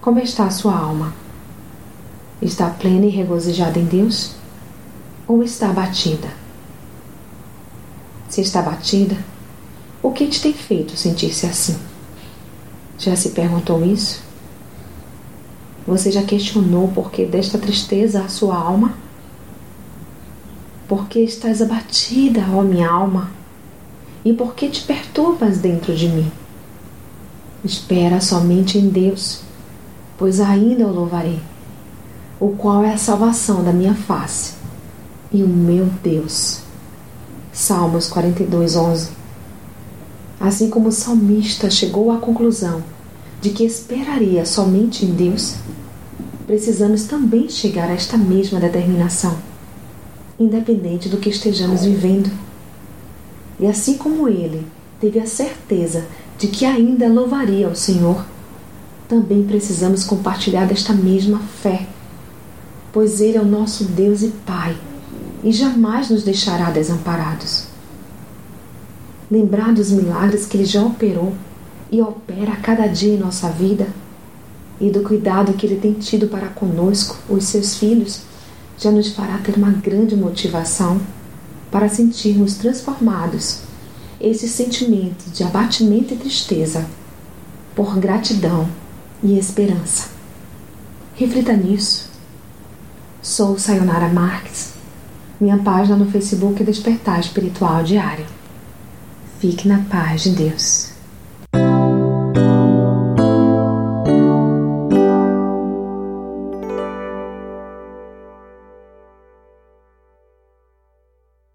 Como está a sua alma? Está plena e regozijada em Deus? Ou está abatida? Se está abatida, o que te tem feito sentir-se assim? Já se perguntou isso? Você já questionou o porquê desta tristeza à sua alma? Por que estás abatida, ó minha alma? E por que te perturbas dentro de mim? Espera somente em Deus, pois ainda o louvarei, o qual é a salvação da minha face e o meu Deus. Salmos 42, 11. Assim como o salmista chegou à conclusão de que esperaria somente em Deus, precisamos também chegar a esta mesma determinação, independente do que estejamos vivendo. E assim como ele teve a certeza de que ainda louvaria ao Senhor, também precisamos compartilhar desta mesma fé, pois Ele é o nosso Deus e Pai e jamais nos deixará desamparados. Lembrar dos milagres que Ele já operou e opera a cada dia em nossa vida e do cuidado que Ele tem tido para conosco, os seus filhos, já nos fará ter uma grande motivação para sentirmos transformados esse sentimento de abatimento e tristeza por gratidão e esperança. Reflita nisso. Sou Sayonara Marques. Minha página no Facebook é Despertar Espiritual Diário. Fique na paz de Deus.